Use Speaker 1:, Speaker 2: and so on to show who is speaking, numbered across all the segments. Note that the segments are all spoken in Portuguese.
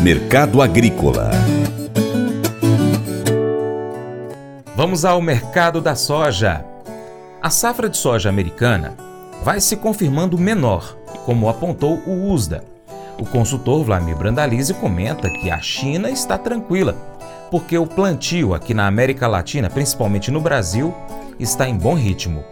Speaker 1: Mercado Agrícola
Speaker 2: Vamos ao mercado da soja. A safra de soja americana vai se confirmando menor, como apontou o USDA. O consultor Vladimir Brandalize comenta que a China está tranquila, porque o plantio aqui na América Latina, principalmente no Brasil, está em bom ritmo.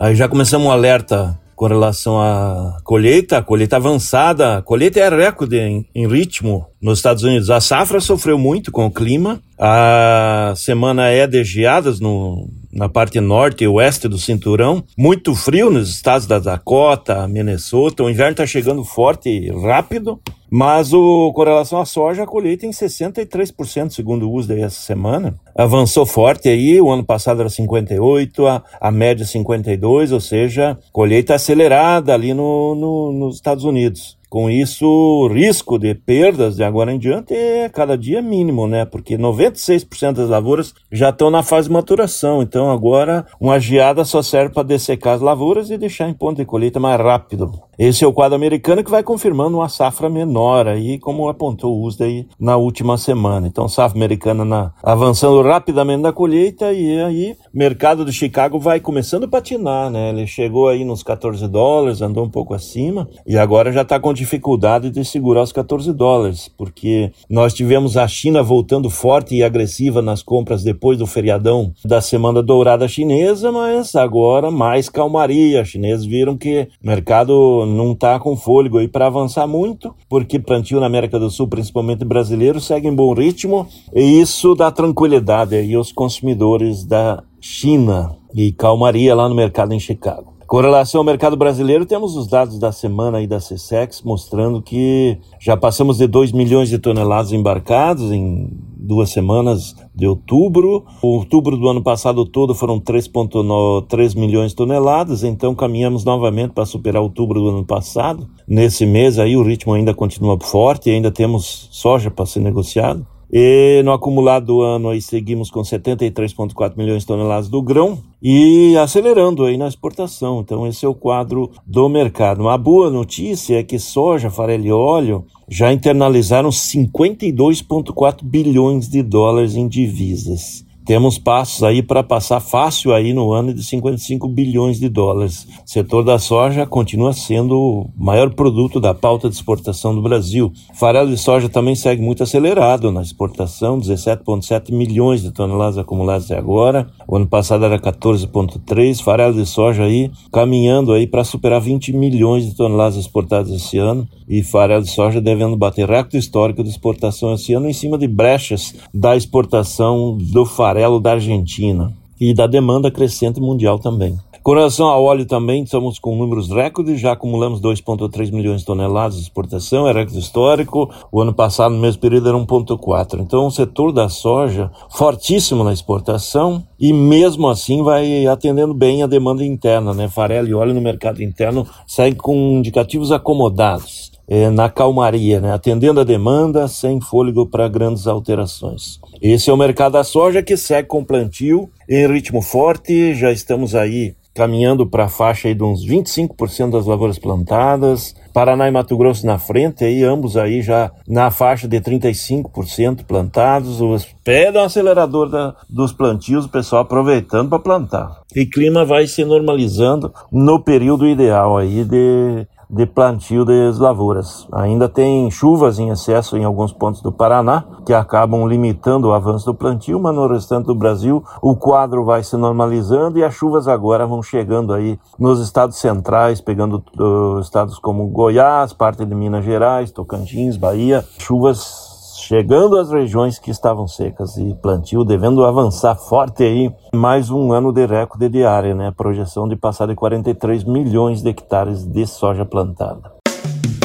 Speaker 3: Aí já começamos um alerta com relação à colheita, a colheita avançada, a colheita é recorde em, em, ritmo nos Estados Unidos. A safra sofreu muito com o clima, a semana é de geadas no, na parte norte e oeste do cinturão, muito frio nos estados da Dakota, Minnesota, o inverno está chegando forte e rápido, mas o, com relação à soja, a colheita em 63%, segundo o USDA essa semana. Avançou forte aí, o ano passado era 58%, a, a média 52%, ou seja, colheita acelerada ali no, no, nos Estados Unidos. Com isso, o risco de perdas de agora em diante é cada dia mínimo, né? Porque 96% das lavouras já estão na fase de maturação. Então agora uma geada só serve para dessecar as lavouras e deixar em ponto de colheita mais rápido. Esse é o quadro americano que vai confirmando uma safra menor aí, como apontou o USDA aí na última semana. Então, safra americana na, avançando rapidamente na colheita e aí mercado de Chicago vai começando a patinar, né? Ele chegou aí nos 14 dólares, andou um pouco acima e agora já está com dificuldade de segurar os 14 dólares, porque nós tivemos a China voltando forte e agressiva nas compras depois do feriadão da Semana Dourada Chinesa, mas agora mais calmaria. Os chineses viram que o mercado não está com fôlego aí para avançar muito, porque plantio na América do Sul, principalmente brasileiro, segue em bom ritmo e isso dá tranquilidade aí aos consumidores da China e calmaria lá no mercado em Chicago. Com relação ao mercado brasileiro, temos os dados da semana aí da CSEX mostrando que já passamos de 2 milhões de toneladas embarcados em duas semanas de outubro. O outubro do ano passado todo foram 3,3 milhões de toneladas, então caminhamos novamente para superar outubro do ano passado. Nesse mês aí o ritmo ainda continua forte, ainda temos soja para ser negociado. E no acumulado do ano aí seguimos com 73,4 milhões de toneladas do grão e acelerando aí na exportação. Então esse é o quadro do mercado. Uma boa notícia é que soja, farelo e óleo já internalizaram 52,4 bilhões de dólares em divisas. Temos passos aí para passar fácil aí no ano de 55 bilhões de dólares. O setor da soja continua sendo o maior produto da pauta de exportação do Brasil. Farelo de soja também segue muito acelerado na exportação, 17,7 milhões de toneladas acumuladas até agora. O ano passado era 14,3. Farelo de soja aí caminhando aí para superar 20 milhões de toneladas exportadas esse ano. E farelo de soja devendo bater recorde histórico de exportação esse ano em cima de brechas da exportação do farelo farelo da Argentina e da demanda crescente mundial também. Com relação ao óleo também, estamos com números recordes, já acumulamos 2,3 milhões de toneladas de exportação, é recorde histórico, o ano passado, no mesmo período, era 1,4. Então, o setor da soja, fortíssimo na exportação, e mesmo assim vai atendendo bem a demanda interna, né? Farelo e óleo no mercado interno seguem com indicativos acomodados é, na calmaria, né? atendendo a demanda sem fôlego para grandes alterações. Esse é o mercado da soja que segue com plantio em ritmo forte, já estamos aí caminhando para a faixa aí de uns 25% das lavouras plantadas, Paraná e Mato Grosso na frente, aí ambos aí já na faixa de 35% plantados, os pé do acelerador da, dos plantios, o pessoal aproveitando para plantar. E clima vai se normalizando no período ideal aí de de plantio das lavouras. Ainda tem chuvas em excesso em alguns pontos do Paraná, que acabam limitando o avanço do plantio, mas no restante do Brasil o quadro vai se normalizando e as chuvas agora vão chegando aí nos estados centrais, pegando uh, estados como Goiás, parte de Minas Gerais, Tocantins, Bahia, chuvas chegando às regiões que estavam secas e plantio devendo avançar forte aí, mais um ano de recorde de área, né? Projeção de passar de 43 milhões de hectares de soja plantada.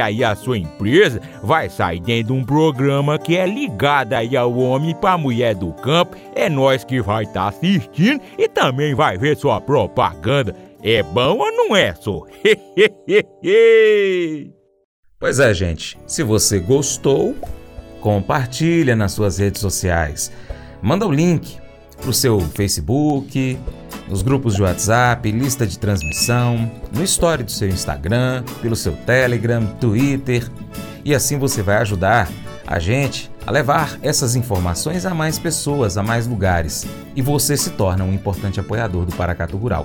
Speaker 4: aí a sua empresa vai sair dentro de um programa que é ligado aí ao homem para mulher do campo. É nós que vai estar tá assistindo e também vai ver sua propaganda. É bom ou não é, só?
Speaker 2: pois é, gente. Se você gostou, compartilha nas suas redes sociais. Manda o link pro seu Facebook, nos grupos de WhatsApp, lista de transmissão, no story do seu Instagram, pelo seu Telegram, Twitter, e assim você vai ajudar a gente a levar essas informações a mais pessoas, a mais lugares, e você se torna um importante apoiador do Paracatu Rural.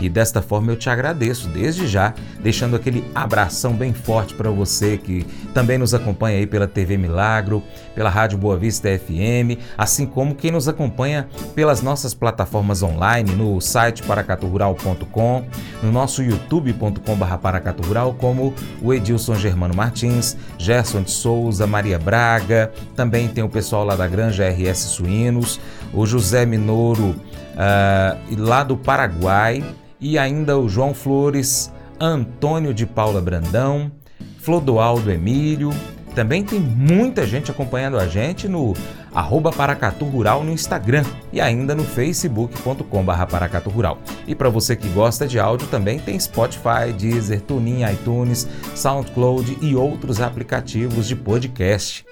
Speaker 2: E desta forma eu te agradeço desde já, deixando aquele abração bem forte para você que também nos acompanha aí pela TV Milagro, pela Rádio Boa Vista FM, assim como quem nos acompanha pelas nossas plataformas online, no site paracaturural.com, no nosso youtube.com/paracaturural, como o Edilson Germano Martins, Gerson de Souza, Maria Braga, também tem o pessoal lá da Granja RS Suínos, o José Minoro uh, lá do Paraguai e ainda o João Flores, Antônio de Paula Brandão, Flodoaldo Emílio. Também tem muita gente acompanhando a gente no arroba Paracatu Rural no Instagram e ainda no facebook.com Paracatu Rural. E para você que gosta de áudio também tem Spotify, Deezer, TuneIn, iTunes, SoundCloud e outros aplicativos de podcast.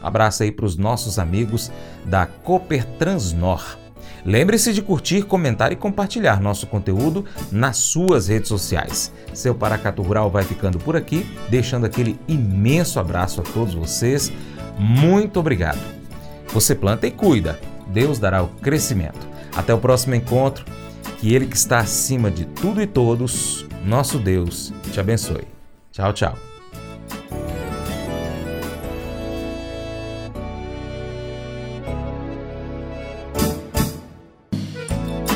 Speaker 2: Abraço aí para os nossos amigos da Cooper Transnor. Lembre-se de curtir, comentar e compartilhar nosso conteúdo nas suas redes sociais. Seu Paracato Rural vai ficando por aqui, deixando aquele imenso abraço a todos vocês. Muito obrigado. Você planta e cuida, Deus dará o crescimento. Até o próximo encontro. Que Ele que está acima de tudo e todos, nosso Deus, te abençoe. Tchau, tchau.